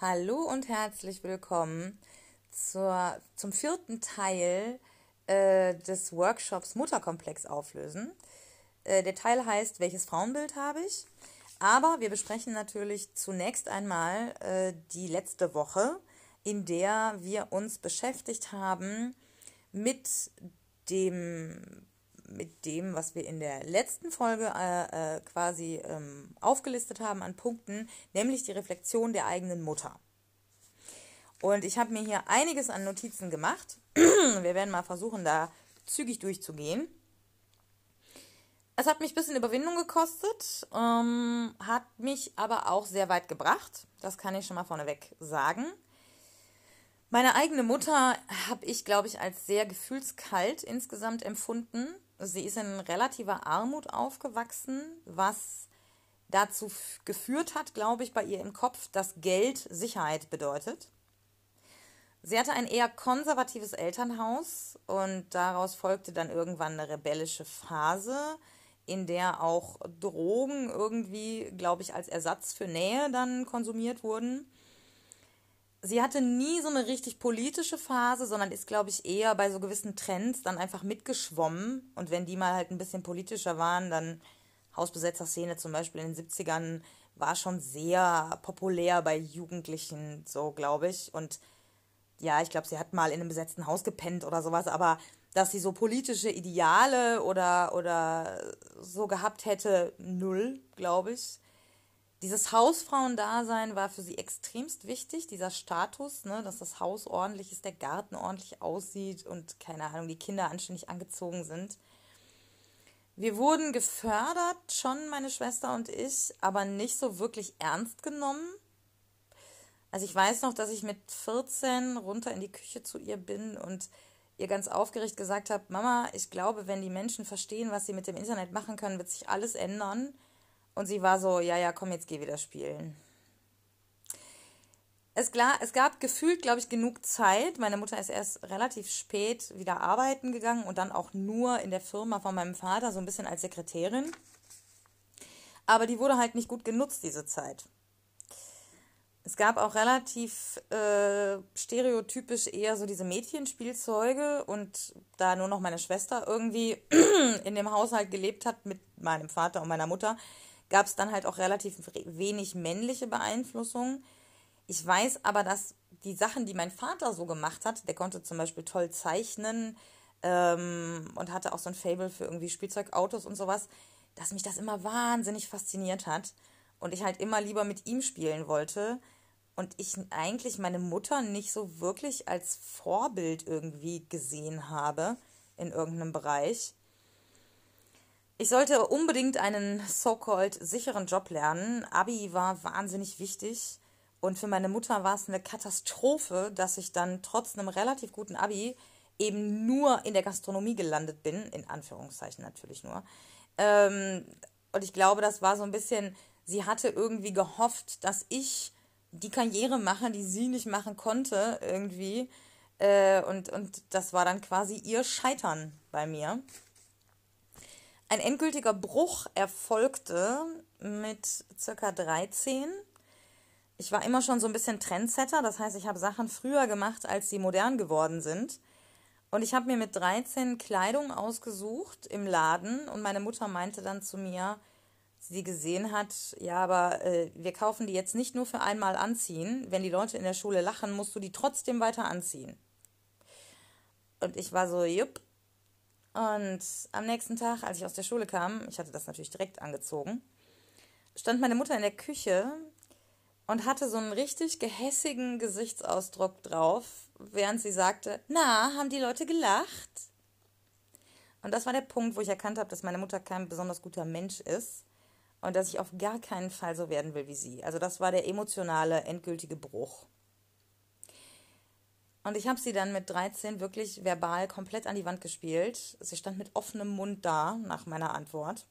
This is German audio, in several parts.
Hallo und herzlich willkommen zur, zum vierten Teil äh, des Workshops Mutterkomplex auflösen. Äh, der Teil heißt, welches Frauenbild habe ich? Aber wir besprechen natürlich zunächst einmal äh, die letzte Woche, in der wir uns beschäftigt haben mit dem mit dem, was wir in der letzten Folge äh, äh, quasi ähm, aufgelistet haben an Punkten, nämlich die Reflexion der eigenen Mutter. Und ich habe mir hier einiges an Notizen gemacht. wir werden mal versuchen, da zügig durchzugehen. Es hat mich ein bisschen Überwindung gekostet, ähm, hat mich aber auch sehr weit gebracht. Das kann ich schon mal vorneweg sagen. Meine eigene Mutter habe ich, glaube ich, als sehr gefühlskalt insgesamt empfunden. Sie ist in relativer Armut aufgewachsen, was dazu geführt hat, glaube ich, bei ihr im Kopf, dass Geld Sicherheit bedeutet. Sie hatte ein eher konservatives Elternhaus und daraus folgte dann irgendwann eine rebellische Phase, in der auch Drogen irgendwie, glaube ich, als Ersatz für Nähe dann konsumiert wurden sie hatte nie so eine richtig politische Phase, sondern ist, glaube ich, eher bei so gewissen Trends dann einfach mitgeschwommen. Und wenn die mal halt ein bisschen politischer waren, dann Hausbesetzer-Szene zum Beispiel in den 70ern war schon sehr populär bei Jugendlichen, so glaube ich. Und ja, ich glaube, sie hat mal in einem besetzten Haus gepennt oder sowas, aber dass sie so politische Ideale oder, oder so gehabt hätte, null, glaube ich dieses Hausfrauendasein war für sie extremst wichtig, dieser Status, ne, dass das Haus ordentlich ist, der Garten ordentlich aussieht und keine Ahnung, die Kinder anständig angezogen sind. Wir wurden gefördert, schon meine Schwester und ich, aber nicht so wirklich ernst genommen. Also ich weiß noch, dass ich mit 14 runter in die Küche zu ihr bin und ihr ganz aufgeregt gesagt habe, Mama, ich glaube, wenn die Menschen verstehen, was sie mit dem Internet machen können, wird sich alles ändern. Und sie war so, ja, ja, komm, jetzt geh wieder spielen. Es, klar, es gab gefühlt, glaube ich, genug Zeit. Meine Mutter ist erst relativ spät wieder arbeiten gegangen und dann auch nur in der Firma von meinem Vater, so ein bisschen als Sekretärin. Aber die wurde halt nicht gut genutzt, diese Zeit. Es gab auch relativ äh, stereotypisch eher so diese Mädchenspielzeuge und da nur noch meine Schwester irgendwie in dem Haushalt gelebt hat mit meinem Vater und meiner Mutter, gab es dann halt auch relativ wenig männliche Beeinflussung. Ich weiß aber, dass die Sachen, die mein Vater so gemacht hat, der konnte zum Beispiel toll zeichnen ähm, und hatte auch so ein Fable für irgendwie Spielzeugautos und sowas, dass mich das immer wahnsinnig fasziniert hat und ich halt immer lieber mit ihm spielen wollte und ich eigentlich meine Mutter nicht so wirklich als Vorbild irgendwie gesehen habe in irgendeinem Bereich. Ich sollte unbedingt einen so-called sicheren Job lernen. Abi war wahnsinnig wichtig. Und für meine Mutter war es eine Katastrophe, dass ich dann trotz einem relativ guten Abi eben nur in der Gastronomie gelandet bin, in Anführungszeichen natürlich nur. Ähm, und ich glaube, das war so ein bisschen, sie hatte irgendwie gehofft, dass ich die Karriere mache, die sie nicht machen konnte, irgendwie. Äh, und, und das war dann quasi ihr Scheitern bei mir. Ein endgültiger Bruch erfolgte mit circa 13. Ich war immer schon so ein bisschen Trendsetter, das heißt, ich habe Sachen früher gemacht, als sie modern geworden sind. Und ich habe mir mit 13 Kleidung ausgesucht im Laden und meine Mutter meinte dann zu mir, sie gesehen hat, ja, aber äh, wir kaufen die jetzt nicht nur für einmal anziehen. Wenn die Leute in der Schule lachen, musst du die trotzdem weiter anziehen. Und ich war so, jupp, und am nächsten Tag, als ich aus der Schule kam, ich hatte das natürlich direkt angezogen, stand meine Mutter in der Küche und hatte so einen richtig gehässigen Gesichtsausdruck drauf, während sie sagte, na, haben die Leute gelacht? Und das war der Punkt, wo ich erkannt habe, dass meine Mutter kein besonders guter Mensch ist und dass ich auf gar keinen Fall so werden will wie sie. Also das war der emotionale, endgültige Bruch. Und ich habe sie dann mit 13 wirklich verbal komplett an die Wand gespielt. Sie stand mit offenem Mund da nach meiner Antwort.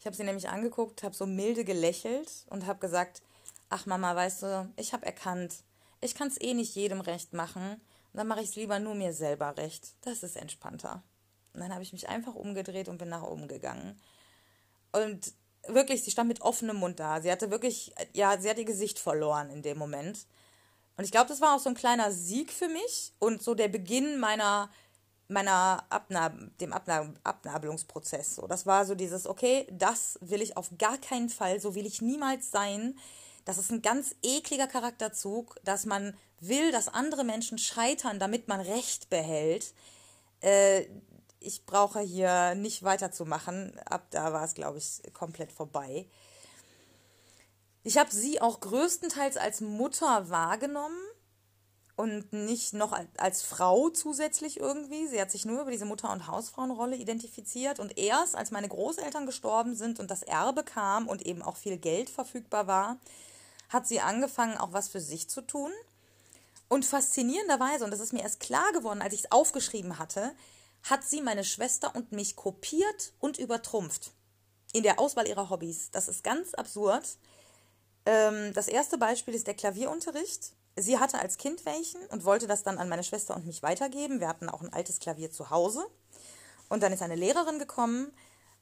Ich habe sie nämlich angeguckt, habe so milde gelächelt und habe gesagt, ach Mama, weißt du, ich habe erkannt, ich kann es eh nicht jedem recht machen. Dann mache ich es lieber nur mir selber recht. Das ist entspannter. Und dann habe ich mich einfach umgedreht und bin nach oben gegangen. Und wirklich, sie stand mit offenem Mund da. Sie hatte wirklich, ja, sie hat ihr Gesicht verloren in dem Moment. Und ich glaube, das war auch so ein kleiner Sieg für mich und so der Beginn meiner, meiner Abnab dem Abnab Abnabelungsprozess. So, das war so dieses, okay, das will ich auf gar keinen Fall, so will ich niemals sein. Das ist ein ganz ekliger Charakterzug, dass man will, dass andere Menschen scheitern, damit man Recht behält. Äh, ich brauche hier nicht weiterzumachen. Ab da war es, glaube ich, komplett vorbei. Ich habe sie auch größtenteils als Mutter wahrgenommen und nicht noch als Frau zusätzlich irgendwie. Sie hat sich nur über diese Mutter- und Hausfrauenrolle identifiziert und erst als meine Großeltern gestorben sind und das Erbe kam und eben auch viel Geld verfügbar war, hat sie angefangen, auch was für sich zu tun. Und faszinierenderweise, und das ist mir erst klar geworden, als ich es aufgeschrieben hatte, hat sie meine Schwester und mich kopiert und übertrumpft in der Auswahl ihrer Hobbys. Das ist ganz absurd. Ähm, das erste Beispiel ist der Klavierunterricht. Sie hatte als Kind welchen und wollte das dann an meine Schwester und mich weitergeben. Wir hatten auch ein altes Klavier zu Hause. Und dann ist eine Lehrerin gekommen.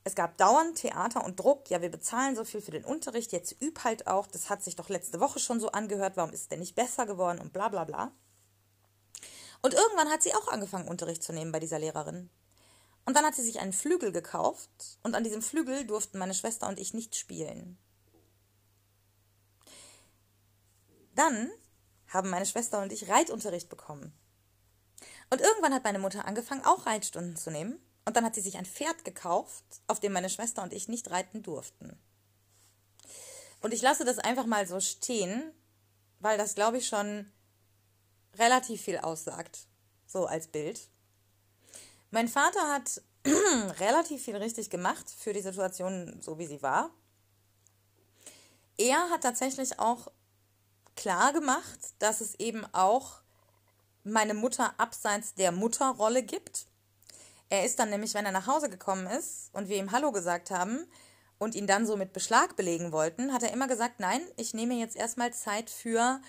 Es gab dauernd Theater und Druck. Ja, wir bezahlen so viel für den Unterricht. Jetzt üb halt auch. Das hat sich doch letzte Woche schon so angehört. Warum ist es denn nicht besser geworden? Und bla bla bla. Und irgendwann hat sie auch angefangen, Unterricht zu nehmen bei dieser Lehrerin. Und dann hat sie sich einen Flügel gekauft und an diesem Flügel durften meine Schwester und ich nicht spielen. Dann haben meine Schwester und ich Reitunterricht bekommen. Und irgendwann hat meine Mutter angefangen, auch Reitstunden zu nehmen. Und dann hat sie sich ein Pferd gekauft, auf dem meine Schwester und ich nicht reiten durften. Und ich lasse das einfach mal so stehen, weil das, glaube ich, schon relativ viel aussagt, so als Bild. Mein Vater hat relativ viel richtig gemacht für die Situation, so wie sie war. Er hat tatsächlich auch klar gemacht, dass es eben auch meine Mutter abseits der Mutterrolle gibt. Er ist dann nämlich, wenn er nach Hause gekommen ist und wir ihm Hallo gesagt haben und ihn dann so mit Beschlag belegen wollten, hat er immer gesagt, nein, ich nehme jetzt erstmal Zeit für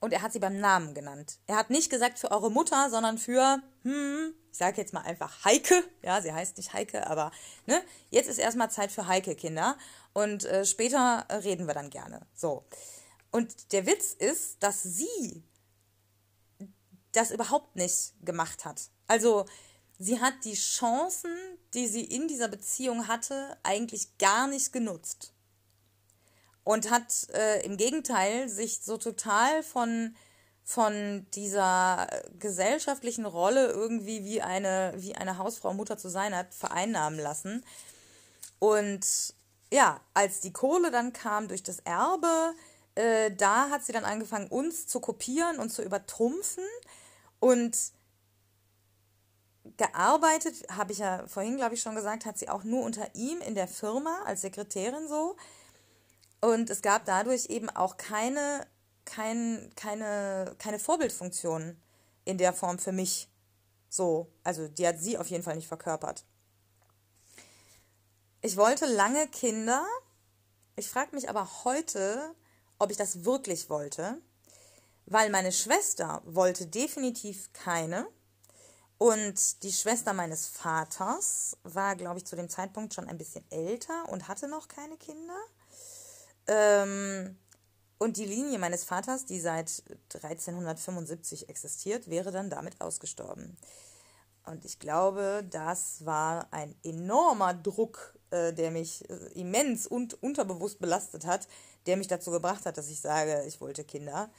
und er hat sie beim Namen genannt. Er hat nicht gesagt für eure Mutter, sondern für, hm, ich sage jetzt mal einfach Heike. Ja, sie heißt nicht Heike, aber ne, jetzt ist erstmal Zeit für Heike, Kinder. Und äh, später reden wir dann gerne. So. Und der Witz ist, dass sie das überhaupt nicht gemacht hat. Also, sie hat die Chancen, die sie in dieser Beziehung hatte, eigentlich gar nicht genutzt und hat äh, im Gegenteil sich so total von von dieser gesellschaftlichen Rolle irgendwie wie eine wie eine Hausfrau Mutter zu sein hat vereinnahmen lassen und ja als die Kohle dann kam durch das Erbe äh, da hat sie dann angefangen uns zu kopieren und zu übertrumpfen und gearbeitet habe ich ja vorhin glaube ich schon gesagt hat sie auch nur unter ihm in der Firma als Sekretärin so und es gab dadurch eben auch keine, kein, keine, keine Vorbildfunktion in der Form für mich. So, also die hat sie auf jeden Fall nicht verkörpert. Ich wollte lange Kinder. Ich frage mich aber heute, ob ich das wirklich wollte, weil meine Schwester wollte definitiv keine. Und die Schwester meines Vaters war, glaube ich, zu dem Zeitpunkt schon ein bisschen älter und hatte noch keine Kinder. Ähm, und die Linie meines Vaters, die seit 1375 existiert, wäre dann damit ausgestorben. Und ich glaube, das war ein enormer Druck, äh, der mich äh, immens und unterbewusst belastet hat, der mich dazu gebracht hat, dass ich sage, ich wollte Kinder.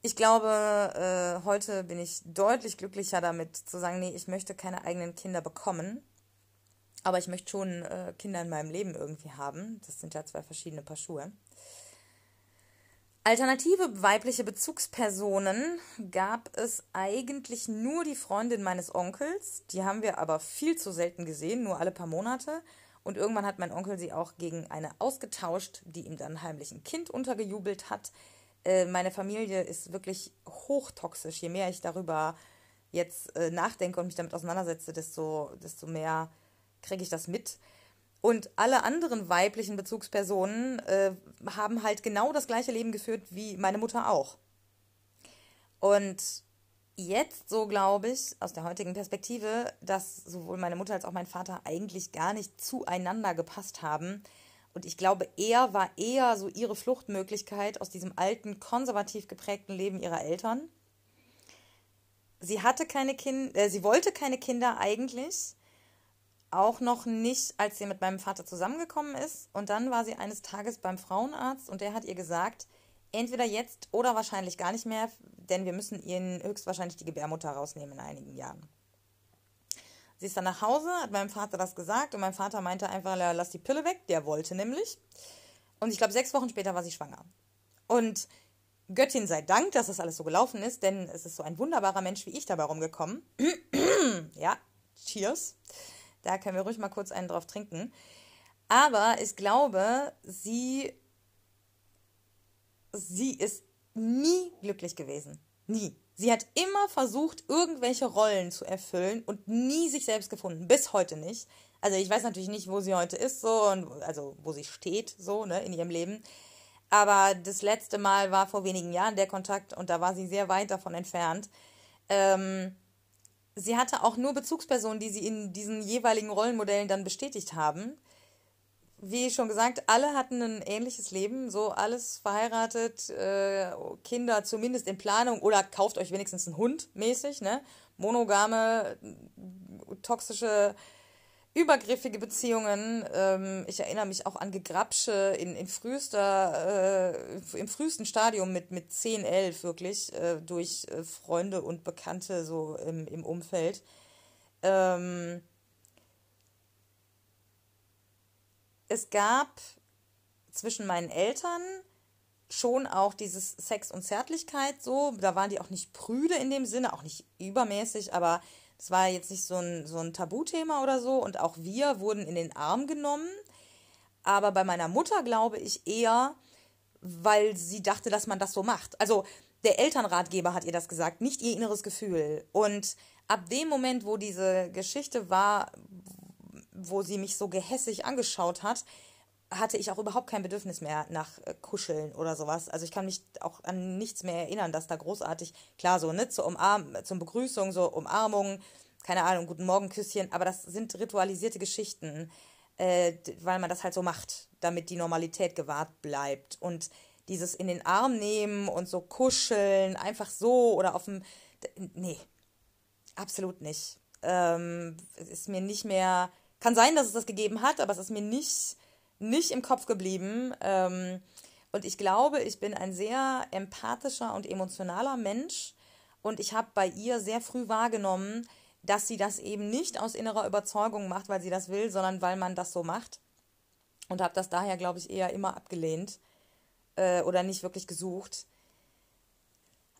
Ich glaube, äh, heute bin ich deutlich glücklicher damit zu sagen, nee, ich möchte keine eigenen Kinder bekommen, aber ich möchte schon äh, Kinder in meinem Leben irgendwie haben. Das sind ja zwei verschiedene Paar Schuhe. Alternative weibliche Bezugspersonen gab es eigentlich nur die Freundin meines Onkels. Die haben wir aber viel zu selten gesehen, nur alle paar Monate. Und irgendwann hat mein Onkel sie auch gegen eine ausgetauscht, die ihm dann heimlich ein Kind untergejubelt hat. Äh, meine Familie ist wirklich hochtoxisch. Je mehr ich darüber jetzt äh, nachdenke und mich damit auseinandersetze, desto, desto mehr kriege ich das mit. Und alle anderen weiblichen Bezugspersonen äh, haben halt genau das gleiche Leben geführt wie meine Mutter auch. Und jetzt so, glaube ich, aus der heutigen Perspektive, dass sowohl meine Mutter als auch mein Vater eigentlich gar nicht zueinander gepasst haben. Und ich glaube, er war eher so ihre Fluchtmöglichkeit aus diesem alten, konservativ geprägten Leben ihrer Eltern. Sie hatte keine Kinder, äh, sie wollte keine Kinder eigentlich. Auch noch nicht, als sie mit meinem Vater zusammengekommen ist. Und dann war sie eines Tages beim Frauenarzt und der hat ihr gesagt, entweder jetzt oder wahrscheinlich gar nicht mehr, denn wir müssen ihnen höchstwahrscheinlich die Gebärmutter rausnehmen in einigen Jahren. Sie ist dann nach Hause, hat meinem Vater das gesagt und mein Vater meinte einfach, lass die Pille weg, der wollte nämlich. Und ich glaube, sechs Wochen später war sie schwanger. Und Göttin sei Dank, dass das alles so gelaufen ist, denn es ist so ein wunderbarer Mensch wie ich dabei rumgekommen. ja, cheers. Da können wir ruhig mal kurz einen drauf trinken. Aber ich glaube, sie, sie ist nie glücklich gewesen. Nie. Sie hat immer versucht, irgendwelche Rollen zu erfüllen und nie sich selbst gefunden. Bis heute nicht. Also ich weiß natürlich nicht, wo sie heute ist, so und also wo sie steht, so, ne, in ihrem Leben. Aber das letzte Mal war vor wenigen Jahren der Kontakt und da war sie sehr weit davon entfernt. Ähm, sie hatte auch nur Bezugspersonen, die sie in diesen jeweiligen Rollenmodellen dann bestätigt haben wie schon gesagt, alle hatten ein ähnliches Leben, so alles verheiratet, äh, Kinder zumindest in Planung oder kauft euch wenigstens einen Hund mäßig, ne? Monogame, toxische, übergriffige Beziehungen. Ähm, ich erinnere mich auch an Gegrapsche in, in frühester, äh, im frühesten Stadium mit, mit 10, 11 wirklich, äh, durch äh, Freunde und Bekannte so im, im Umfeld. Ähm, es gab zwischen meinen Eltern schon auch dieses Sex und Zärtlichkeit so. Da waren die auch nicht prüde in dem Sinne, auch nicht übermäßig, aber es war jetzt nicht so ein, so ein Tabuthema oder so. Und auch wir wurden in den Arm genommen. Aber bei meiner Mutter glaube ich eher, weil sie dachte, dass man das so macht. Also der Elternratgeber hat ihr das gesagt, nicht ihr inneres Gefühl. Und ab dem Moment, wo diese Geschichte war, wo sie mich so gehässig angeschaut hat, hatte ich auch überhaupt kein Bedürfnis mehr nach äh, Kuscheln oder sowas. Also ich kann mich auch an nichts mehr erinnern, dass da großartig, klar so, ne, zur Umarm zum Begrüßung, so Umarmung, keine Ahnung, guten Morgen, Küsschen, aber das sind ritualisierte Geschichten, äh, weil man das halt so macht, damit die Normalität gewahrt bleibt. Und dieses in den Arm nehmen und so kuscheln, einfach so oder auf dem, nee, absolut nicht. Ähm, ist mir nicht mehr kann sein, dass es das gegeben hat, aber es ist mir nicht, nicht im Kopf geblieben. Ähm, und ich glaube, ich bin ein sehr empathischer und emotionaler Mensch. Und ich habe bei ihr sehr früh wahrgenommen, dass sie das eben nicht aus innerer Überzeugung macht, weil sie das will, sondern weil man das so macht. Und habe das daher, glaube ich, eher immer abgelehnt äh, oder nicht wirklich gesucht.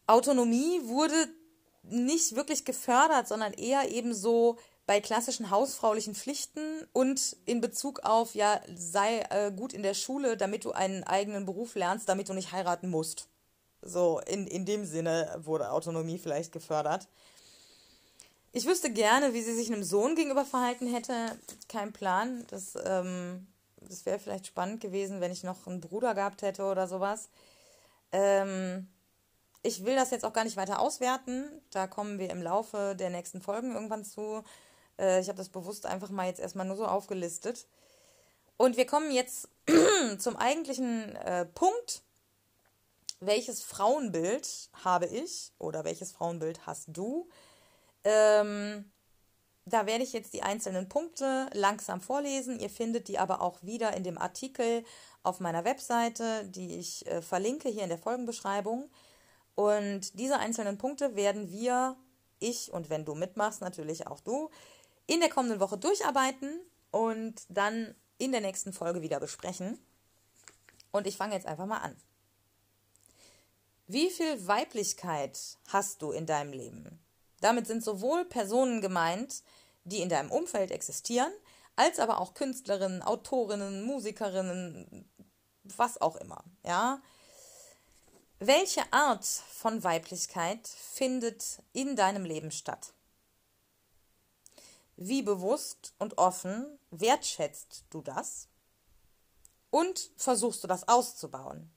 Autonomie wurde nicht wirklich gefördert, sondern eher eben so bei klassischen hausfraulichen Pflichten und in Bezug auf, ja, sei äh, gut in der Schule, damit du einen eigenen Beruf lernst, damit du nicht heiraten musst. So, in, in dem Sinne wurde Autonomie vielleicht gefördert. Ich wüsste gerne, wie sie sich einem Sohn gegenüber verhalten hätte. Kein Plan. Das, ähm, das wäre vielleicht spannend gewesen, wenn ich noch einen Bruder gehabt hätte oder sowas. Ähm, ich will das jetzt auch gar nicht weiter auswerten. Da kommen wir im Laufe der nächsten Folgen irgendwann zu. Äh, ich habe das bewusst einfach mal jetzt erstmal nur so aufgelistet. Und wir kommen jetzt zum eigentlichen äh, Punkt. Welches Frauenbild habe ich oder welches Frauenbild hast du? Ähm, da werde ich jetzt die einzelnen Punkte langsam vorlesen. Ihr findet die aber auch wieder in dem Artikel auf meiner Webseite, die ich äh, verlinke hier in der Folgenbeschreibung. Und diese einzelnen Punkte werden wir, ich und wenn du mitmachst, natürlich auch du, in der kommenden Woche durcharbeiten und dann in der nächsten Folge wieder besprechen. Und ich fange jetzt einfach mal an. Wie viel Weiblichkeit hast du in deinem Leben? Damit sind sowohl Personen gemeint, die in deinem Umfeld existieren, als aber auch Künstlerinnen, Autorinnen, Musikerinnen, was auch immer, ja? Welche Art von Weiblichkeit findet in deinem Leben statt? Wie bewusst und offen wertschätzt du das? Und versuchst du das auszubauen?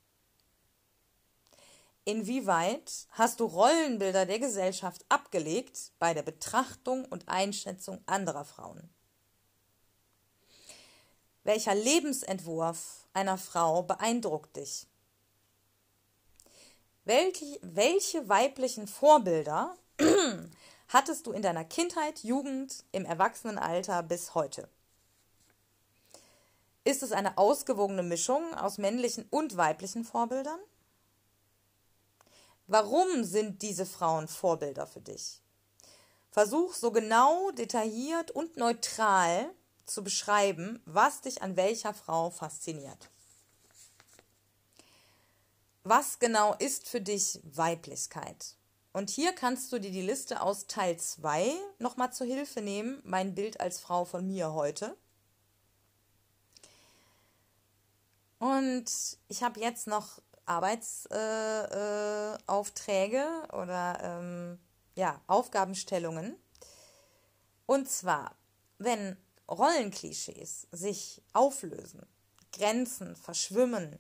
Inwieweit hast du Rollenbilder der Gesellschaft abgelegt bei der Betrachtung und Einschätzung anderer Frauen? Welcher Lebensentwurf einer Frau beeindruckt dich? Welche, welche weiblichen Vorbilder hattest du in deiner Kindheit, Jugend, im Erwachsenenalter bis heute? Ist es eine ausgewogene Mischung aus männlichen und weiblichen Vorbildern? Warum sind diese Frauen Vorbilder für dich? Versuch so genau, detailliert und neutral zu beschreiben, was dich an welcher Frau fasziniert. Was genau ist für dich Weiblichkeit? Und hier kannst du dir die Liste aus Teil 2 nochmal zur Hilfe nehmen, mein Bild als Frau von mir heute. Und ich habe jetzt noch Arbeitsaufträge äh, äh, oder ähm, ja, Aufgabenstellungen. Und zwar, wenn Rollenklischees sich auflösen, Grenzen verschwimmen,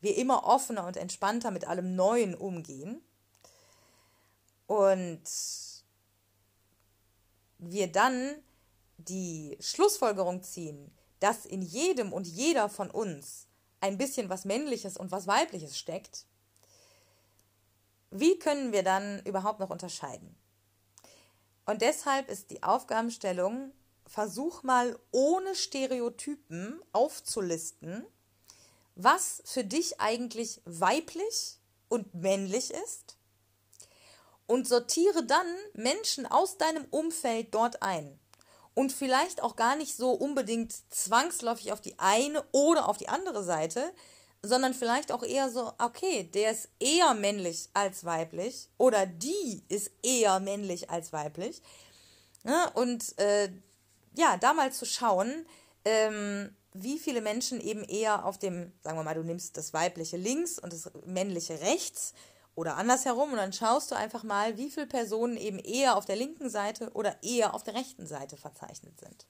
wir immer offener und entspannter mit allem Neuen umgehen und wir dann die Schlussfolgerung ziehen, dass in jedem und jeder von uns ein bisschen was Männliches und was Weibliches steckt, wie können wir dann überhaupt noch unterscheiden? Und deshalb ist die Aufgabenstellung, versuch mal ohne Stereotypen aufzulisten, was für dich eigentlich weiblich und männlich ist und sortiere dann Menschen aus deinem Umfeld dort ein und vielleicht auch gar nicht so unbedingt zwangsläufig auf die eine oder auf die andere Seite, sondern vielleicht auch eher so, okay, der ist eher männlich als weiblich oder die ist eher männlich als weiblich. Ne? und äh, ja, da mal zu schauen, ähm, wie viele Menschen eben eher auf dem, sagen wir mal, du nimmst das weibliche links und das männliche rechts oder andersherum und dann schaust du einfach mal, wie viele Personen eben eher auf der linken Seite oder eher auf der rechten Seite verzeichnet sind.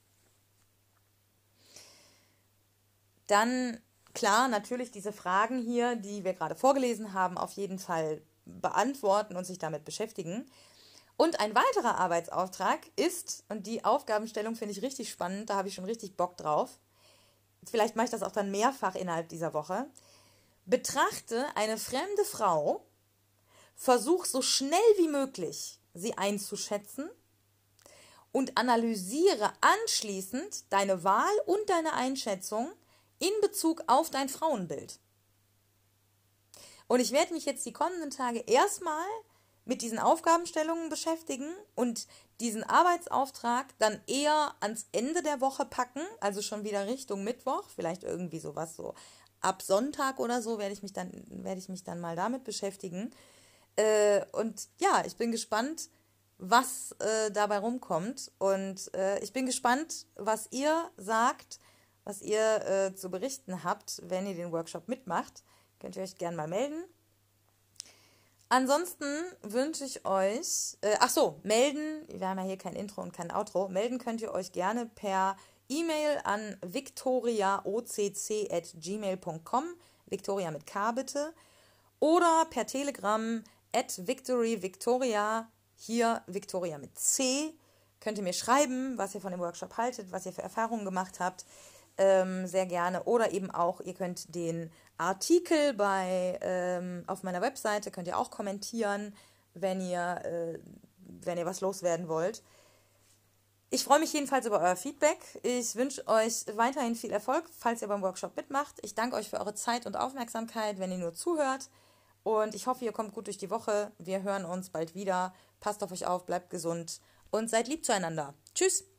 Dann, klar, natürlich diese Fragen hier, die wir gerade vorgelesen haben, auf jeden Fall beantworten und sich damit beschäftigen. Und ein weiterer Arbeitsauftrag ist, und die Aufgabenstellung finde ich richtig spannend, da habe ich schon richtig Bock drauf. Vielleicht mache ich das auch dann mehrfach innerhalb dieser Woche. Betrachte eine fremde Frau Versuch so schnell wie möglich sie einzuschätzen und analysiere anschließend deine Wahl und deine Einschätzung in Bezug auf dein Frauenbild. Und ich werde mich jetzt die kommenden Tage erstmal mit diesen Aufgabenstellungen beschäftigen und diesen Arbeitsauftrag dann eher ans Ende der Woche packen, also schon wieder Richtung Mittwoch, vielleicht irgendwie sowas so ab Sonntag oder so werde ich mich dann werde ich mich dann mal damit beschäftigen äh, und ja, ich bin gespannt, was äh, dabei rumkommt. Und äh, ich bin gespannt, was ihr sagt, was ihr äh, zu berichten habt, wenn ihr den Workshop mitmacht. Könnt ihr euch gerne mal melden. Ansonsten wünsche ich euch, äh, ach so, melden, wir haben ja hier kein Intro und kein Outro, melden könnt ihr euch gerne per E-Mail an victoriaocc.gmail.com, Victoria mit K bitte, oder per Telegram at Victory Victoria, hier Victoria mit C. Könnt ihr mir schreiben, was ihr von dem Workshop haltet, was ihr für Erfahrungen gemacht habt. Ähm, sehr gerne. Oder eben auch, ihr könnt den Artikel bei, ähm, auf meiner Webseite, könnt ihr auch kommentieren, wenn ihr, äh, wenn ihr was loswerden wollt. Ich freue mich jedenfalls über euer Feedback. Ich wünsche euch weiterhin viel Erfolg, falls ihr beim Workshop mitmacht. Ich danke euch für eure Zeit und Aufmerksamkeit, wenn ihr nur zuhört. Und ich hoffe, ihr kommt gut durch die Woche. Wir hören uns bald wieder. Passt auf euch auf, bleibt gesund und seid lieb zueinander. Tschüss!